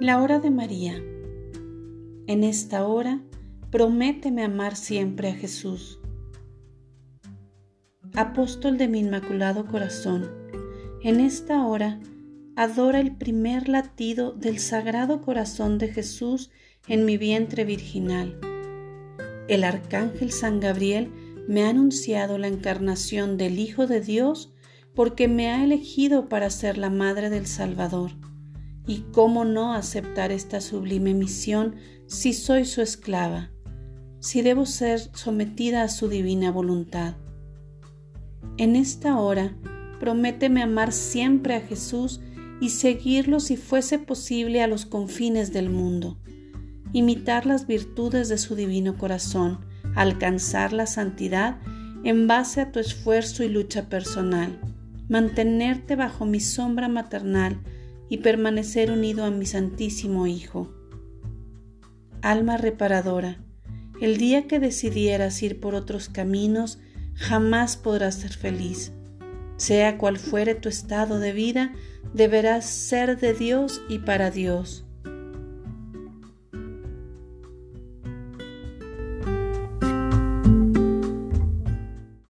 La hora de María. En esta hora, prométeme amar siempre a Jesús. Apóstol de mi Inmaculado Corazón, en esta hora, adora el primer latido del Sagrado Corazón de Jesús en mi vientre virginal. El Arcángel San Gabriel me ha anunciado la encarnación del Hijo de Dios porque me ha elegido para ser la Madre del Salvador ¿Y cómo no aceptar esta sublime misión si soy su esclava, si debo ser sometida a su divina voluntad? En esta hora, prométeme amar siempre a Jesús y seguirlo si fuese posible a los confines del mundo, imitar las virtudes de su divino corazón, alcanzar la santidad en base a tu esfuerzo y lucha personal, mantenerte bajo mi sombra maternal, y permanecer unido a mi Santísimo Hijo. Alma reparadora, el día que decidieras ir por otros caminos, jamás podrás ser feliz. Sea cual fuere tu estado de vida, deberás ser de Dios y para Dios.